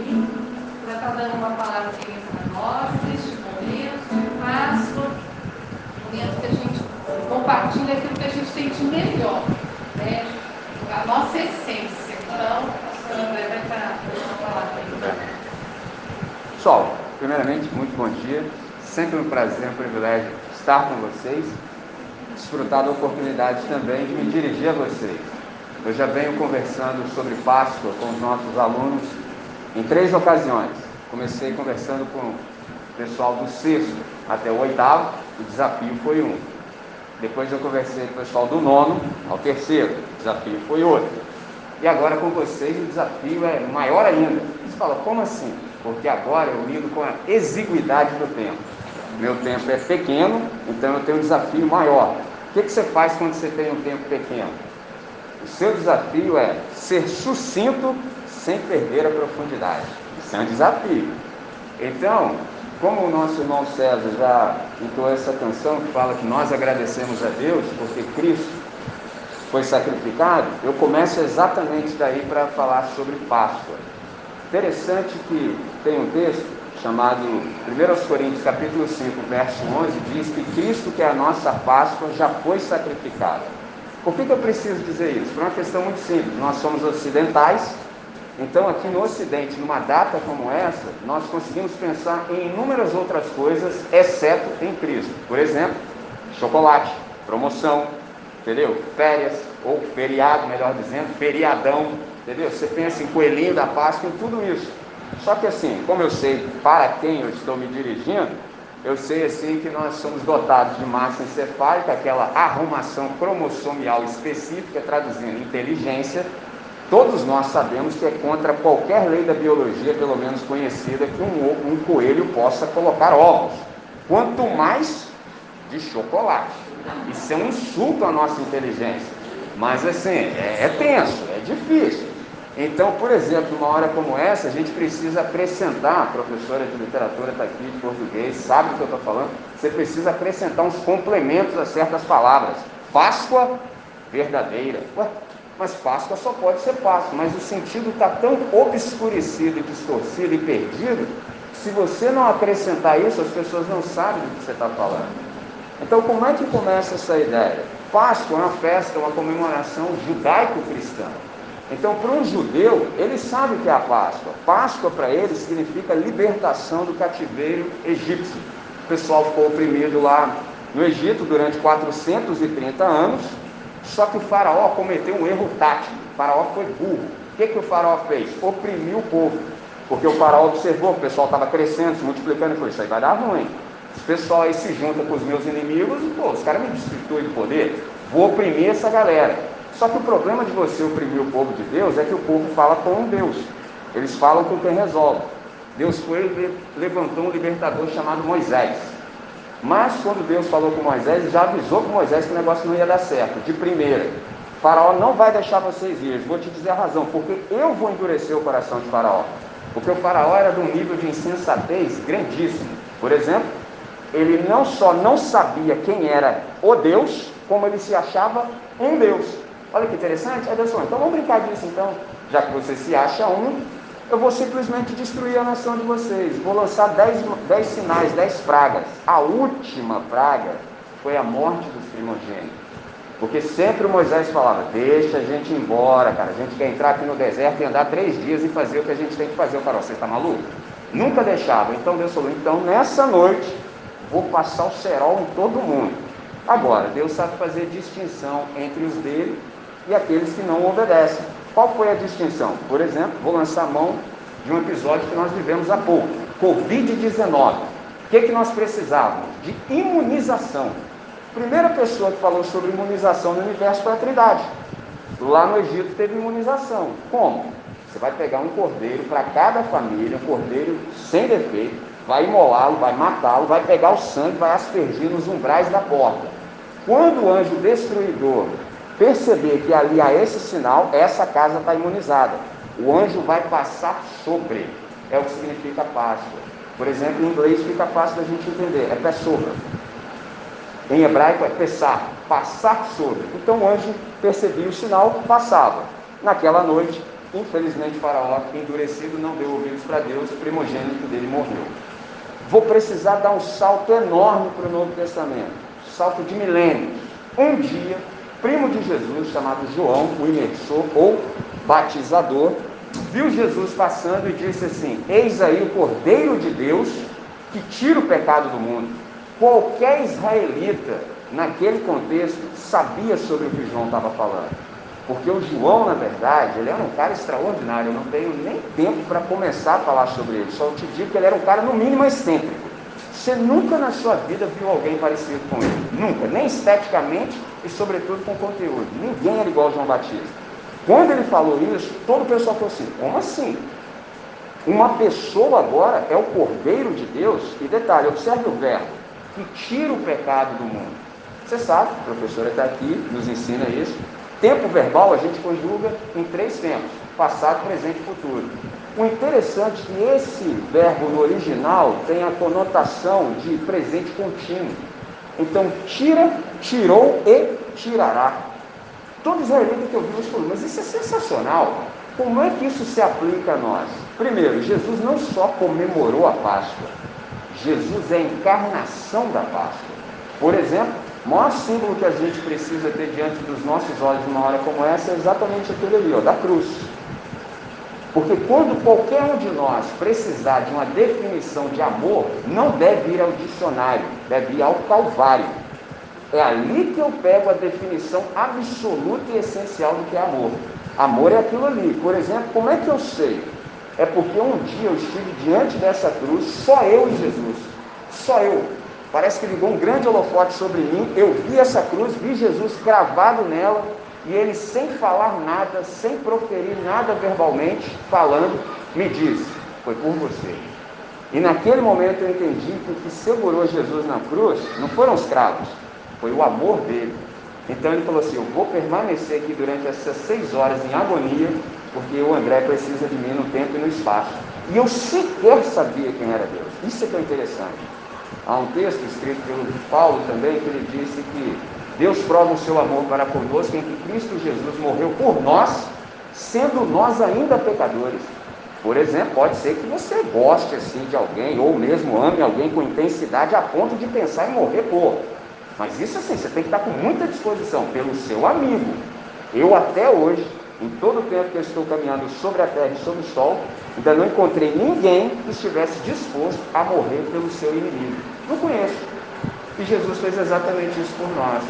vir para estar dando uma palavrinha para nós neste momento Páscoa, momento que a gente compartilha aquilo que a gente de melhor, né? a nossa essência. Então, a André vai estar dando uma palavra aí. Pessoal, primeiramente, muito bom dia. Sempre um prazer, um privilégio estar com vocês, desfrutar da oportunidade também de me dirigir a vocês. Eu já venho conversando sobre Páscoa com os nossos alunos em três ocasiões. Comecei conversando com o pessoal do sexto até o oitavo, o desafio foi um. Depois eu conversei com o pessoal do nono ao terceiro, o desafio foi outro. E agora com vocês o desafio é maior ainda. Você fala, como assim? Porque agora eu lido com a exiguidade do tempo. Meu tempo é pequeno, então eu tenho um desafio maior. O que, que você faz quando você tem um tempo pequeno? O seu desafio é ser sucinto sem perder a profundidade. Isso é um desafio. Então, como o nosso irmão César já entoou essa canção que fala que nós agradecemos a Deus porque Cristo foi sacrificado, eu começo exatamente daí para falar sobre Páscoa. Interessante que tem um texto chamado 1 Coríntios capítulo 5, verso 11, diz que Cristo, que é a nossa Páscoa, já foi sacrificado. Por que, que eu preciso dizer isso? Por uma questão muito simples. Nós somos ocidentais, então aqui no Ocidente, numa data como essa, nós conseguimos pensar em inúmeras outras coisas, exceto em Cristo. Por exemplo, chocolate, promoção, entendeu? Férias, ou feriado, melhor dizendo, feriadão, entendeu? Você pensa em coelhinho da Páscoa, em tudo isso. Só que assim, como eu sei para quem eu estou me dirigindo, eu sei assim que nós somos dotados de massa encefálica, aquela arrumação cromossomial específica, traduzindo inteligência. Todos nós sabemos que é contra qualquer lei da biologia, pelo menos conhecida, que um, um coelho possa colocar ovos. Quanto mais de chocolate. Isso é um insulto à nossa inteligência. Mas assim, é, é tenso, é difícil. Então, por exemplo, numa hora como essa, a gente precisa acrescentar, a professora de literatura está aqui, de português, sabe do que eu estou falando, você precisa acrescentar uns complementos a certas palavras. Páscoa verdadeira. Ué, mas Páscoa só pode ser Páscoa, mas o sentido está tão obscurecido, distorcido e perdido, que se você não acrescentar isso, as pessoas não sabem do que você está falando. Então, como é que começa essa ideia? Páscoa é uma festa, uma comemoração judaico-cristã. Então, para um judeu, ele sabe o que é a Páscoa. Páscoa para ele significa libertação do cativeiro egípcio. O pessoal ficou oprimido lá no Egito durante 430 anos, só que o faraó cometeu um erro tático. O faraó foi burro. O que, que o faraó fez? Oprimiu o povo. Porque o faraó observou que o pessoal estava crescendo, se multiplicando, e falou, isso aí vai dar ruim. Esse pessoal aí se junta com os meus inimigos e, pô, os caras me destituem do poder. Vou oprimir essa galera. Só que o problema de você oprimir o povo de Deus é que o povo fala com Deus. Eles falam com quem resolve. Deus foi levantou um libertador chamado Moisés. Mas quando Deus falou com Moisés, já avisou com Moisés que o negócio não ia dar certo. De primeira, Faraó não vai deixar vocês ir. Vou te dizer a razão, porque eu vou endurecer o coração de Faraó. Porque o Faraó era de um nível de insensatez grandíssimo. Por exemplo, ele não só não sabia quem era o Deus, como ele se achava um Deus. Olha que interessante. Falou, então vamos brincar disso então. Já que você se acha um, eu vou simplesmente destruir a nação de vocês. Vou lançar dez, dez sinais, dez pragas. A última praga foi a morte dos primogênitos. Porque sempre Moisés falava, deixa a gente embora, cara. A gente quer entrar aqui no deserto e andar três dias e fazer o que a gente tem que fazer. O farol, você está maluco? Nunca deixava. Então Deus falou, então nessa noite vou passar o cerol em todo mundo. Agora, Deus sabe fazer distinção entre os dele e aqueles que não obedecem. Qual foi a distinção? Por exemplo, vou lançar a mão de um episódio que nós vivemos há pouco: Covid-19. O que, que nós precisávamos? De imunização. A primeira pessoa que falou sobre imunização no universo foi a Trindade. Lá no Egito teve imunização. Como? Você vai pegar um cordeiro para cada família, um cordeiro sem defeito, vai imolá-lo, vai matá-lo, vai pegar o sangue, vai aspergir nos umbrais da porta. Quando o anjo destruidor perceber que ali há esse sinal, essa casa está imunizada. O anjo vai passar sobre. É o que significa Páscoa. Por exemplo, em inglês fica fácil da gente entender. É pessoa. Em hebraico é pensar, passar sobre. Então o anjo percebia o sinal, passava. Naquela noite, Infelizmente, Faraó, endurecido, não deu ouvidos para Deus, o primogênito dele morreu. Vou precisar dar um salto enorme para o Novo Testamento salto de milênios. Um dia, primo de Jesus, chamado João, o imersor ou batizador, viu Jesus passando e disse assim: Eis aí o Cordeiro de Deus que tira o pecado do mundo. Qualquer israelita, naquele contexto, sabia sobre o que João estava falando. Porque o João, na verdade, ele era um cara extraordinário. Eu não tenho nem tempo para começar a falar sobre ele. Só te digo que ele era um cara, no mínimo, excêntrico. Você nunca na sua vida viu alguém parecido com ele. Nunca. Nem esteticamente e, sobretudo, com conteúdo. Ninguém era igual ao João Batista. Quando ele falou isso, todo o pessoal falou assim: como assim? Uma pessoa agora é o Cordeiro de Deus, e detalhe, observe o verbo, que tira o pecado do mundo. Você sabe, a professora está aqui, nos ensina isso. Tempo verbal a gente conjuga em três tempos: passado, presente e futuro. O interessante é que esse verbo no original tem a conotação de presente contínuo. Então, tira, tirou e tirará. Todo israelita que ouviu isso falou, mas isso é sensacional. Como é que isso se aplica a nós? Primeiro, Jesus não só comemorou a Páscoa, Jesus é a encarnação da Páscoa. Por exemplo, o maior símbolo que a gente precisa ter diante dos nossos olhos numa hora como essa é exatamente aquele ali, ó, da cruz. Porque quando qualquer um de nós precisar de uma definição de amor, não deve ir ao dicionário, deve ir ao Calvário. É ali que eu pego a definição absoluta e essencial do que é amor. Amor é aquilo ali. Por exemplo, como é que eu sei? É porque um dia eu estive diante dessa cruz, só eu e Jesus. Só eu. Parece que ligou um grande holofote sobre mim. Eu vi essa cruz, vi Jesus cravado nela e ele, sem falar nada, sem proferir nada verbalmente, falando, me disse: Foi por você. E naquele momento eu entendi que o que segurou Jesus na cruz não foram os cravos, foi o amor dele. Então ele falou assim: Eu vou permanecer aqui durante essas seis horas em agonia, porque o André precisa de mim no tempo e no espaço. E eu sequer sabia quem era Deus. Isso é é interessante. Há um texto escrito pelo Paulo também que ele disse que Deus prova o seu amor para conosco em que Cristo Jesus morreu por nós, sendo nós ainda pecadores. Por exemplo, pode ser que você goste assim de alguém, ou mesmo ame alguém com intensidade a ponto de pensar em morrer por. Mas isso assim, você tem que estar com muita disposição pelo seu amigo. Eu até hoje, em todo o tempo que eu estou caminhando sobre a terra e sobre o sol, ainda não encontrei ninguém que estivesse disposto a morrer pelo seu inimigo. Não conheço. E Jesus fez exatamente isso por nós.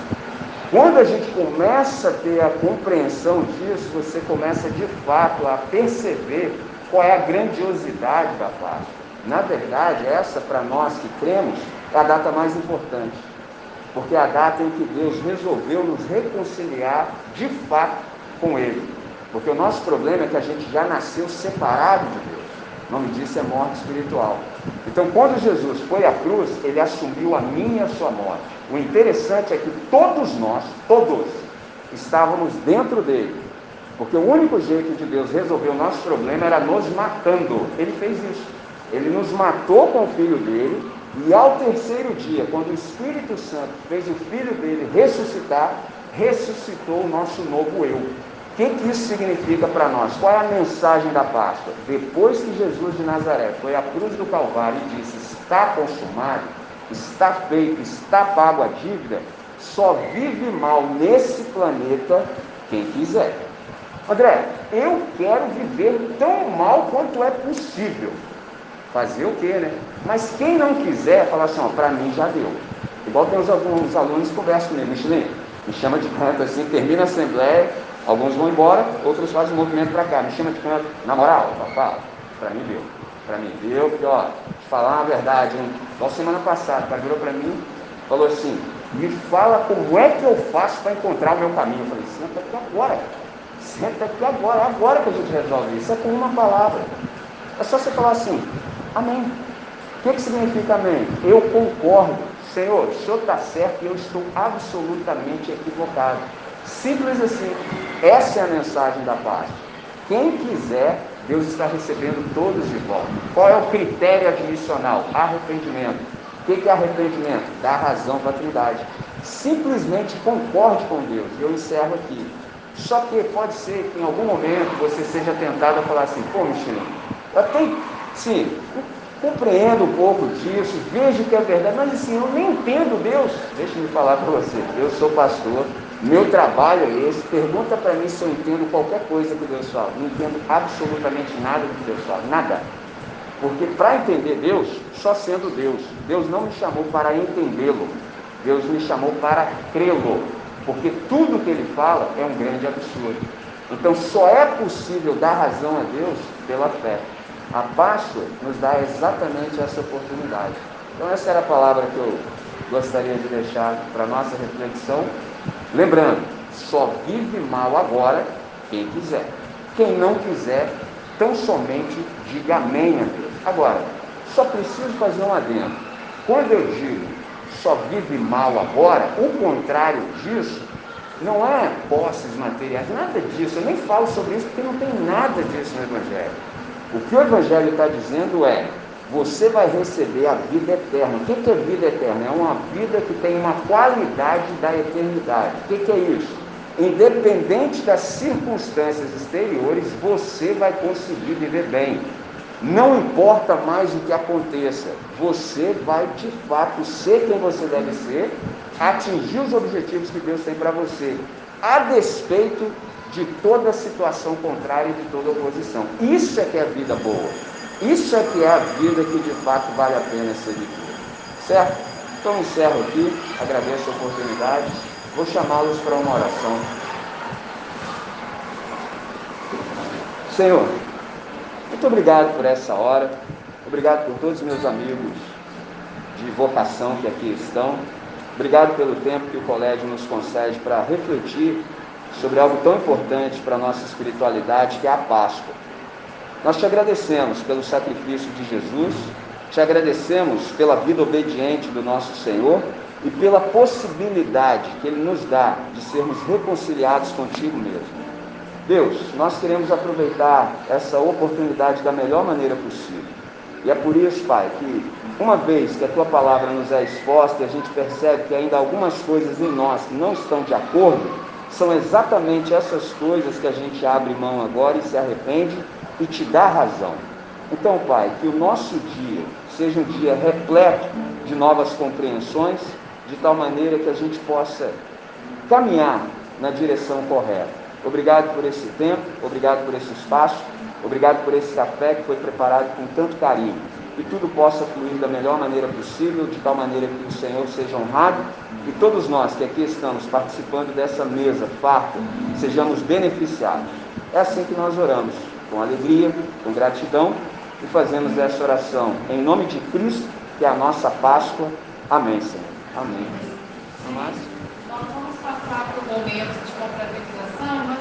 Quando a gente começa a ter a compreensão disso, você começa de fato a perceber qual é a grandiosidade da Páscoa. Na verdade, essa para nós que cremos é a data mais importante, porque é a data em que Deus resolveu nos reconciliar de fato com Ele. Porque o nosso problema é que a gente já nasceu separado de Deus. O nome disso é morte espiritual. Então, quando Jesus foi à cruz, ele assumiu a minha e a sua morte. O interessante é que todos nós, todos, estávamos dentro dele. Porque o único jeito de Deus resolver o nosso problema era nos matando. Ele fez isso. Ele nos matou com o filho dele, e ao terceiro dia, quando o Espírito Santo fez o filho dele ressuscitar, ressuscitou o nosso novo eu. O que, que isso significa para nós? Qual é a mensagem da Páscoa? Depois que Jesus de Nazaré foi à cruz do Calvário e disse: Está consumado, está feito, está pago a dívida, só vive mal nesse planeta quem quiser. André, eu quero viver tão mal quanto é possível. Fazer o quê, né? Mas quem não quiser, fala assim, ó, para mim já deu. Igual tem alguns alunos que conversam comigo, Michelin, me chama de canto assim, termina a assembleia, alguns vão embora, outros fazem movimento para cá, me chama de canto, na moral, fala, para mim deu. Para mim deu, porque ó, falar a verdade, hein? Igual semana passada, o cara virou para mim falou assim: me fala como é que eu faço para encontrar o meu caminho. Eu falei: senta aqui agora, senta aqui agora, agora que a gente resolve isso. É com uma palavra. É só você falar assim: Amém. O que, que significa amém? Eu concordo. Senhor, o Senhor está certo e eu estou absolutamente equivocado. Simples assim. Essa é a mensagem da paz. Quem quiser Deus está recebendo todos de volta. Qual é o critério admissional? Arrependimento. O que é arrependimento? Dá razão para a Trindade. Simplesmente concorde com Deus. Eu encerro aqui. Só que pode ser que em algum momento você seja tentado a falar assim, pô, Michelin, eu até, sim, compreendo um pouco disso, vejo que é verdade, mas assim, eu nem entendo Deus. Deixa-me falar para você, eu sou pastor, meu trabalho é esse, pergunta para mim se eu entendo qualquer coisa que Deus fala. Não entendo absolutamente nada que Deus fala, nada. Porque para entender Deus, só sendo Deus, Deus não me chamou para entendê-lo, Deus me chamou para crê-lo, porque tudo que ele fala é um grande absurdo. Então só é possível dar razão a Deus pela fé. A Páscoa nos dá exatamente essa oportunidade. Então essa era a palavra que eu gostaria de deixar para nossa reflexão. Lembrando, só vive mal agora quem quiser. Quem não quiser, tão somente diga amém a Deus. Agora, só preciso fazer um adendo. Quando eu digo só vive mal agora, o contrário disso não é posses materiais, nada disso. Eu nem falo sobre isso porque não tem nada disso no Evangelho. O que o Evangelho está dizendo é: você vai receber a vida eterna. O que é vida eterna? É uma vida que tem uma qualidade da eternidade. O que é isso? Independente das circunstâncias exteriores, você vai conseguir viver bem. Não importa mais o que aconteça, você vai de fato ser quem você deve ser, atingir os objetivos que Deus tem para você, a despeito de toda situação contrária e de toda oposição. Isso é que é a vida boa. Isso é que é a vida que de fato vale a pena ser vivida. Certo? Então encerro aqui, agradeço a oportunidade, vou chamá-los para uma oração. Senhor, muito obrigado por essa hora. Obrigado por todos os meus amigos de vocação que aqui estão. Obrigado pelo tempo que o colégio nos concede para refletir sobre algo tão importante para a nossa espiritualidade, que é a Páscoa. Nós te agradecemos pelo sacrifício de Jesus, te agradecemos pela vida obediente do nosso Senhor e pela possibilidade que Ele nos dá de sermos reconciliados contigo mesmo. Deus, nós queremos aproveitar essa oportunidade da melhor maneira possível. E é por isso, Pai, que uma vez que a tua palavra nos é exposta e a gente percebe que ainda algumas coisas em nós não estão de acordo, são exatamente essas coisas que a gente abre mão agora e se arrepende e te dá razão. Então, Pai, que o nosso dia seja um dia repleto de novas compreensões, de tal maneira que a gente possa caminhar na direção correta. Obrigado por esse tempo, obrigado por esse espaço, obrigado por esse café que foi preparado com tanto carinho. Que tudo possa fluir da melhor maneira possível, de tal maneira que o Senhor seja honrado e todos nós que aqui estamos participando dessa mesa farta sejamos beneficiados. É assim que nós oramos, com alegria, com gratidão e fazemos essa oração em nome de Cristo, que é a nossa Páscoa. Amém, Senhor. Amém. Nós vamos passar para o momento de confraternização.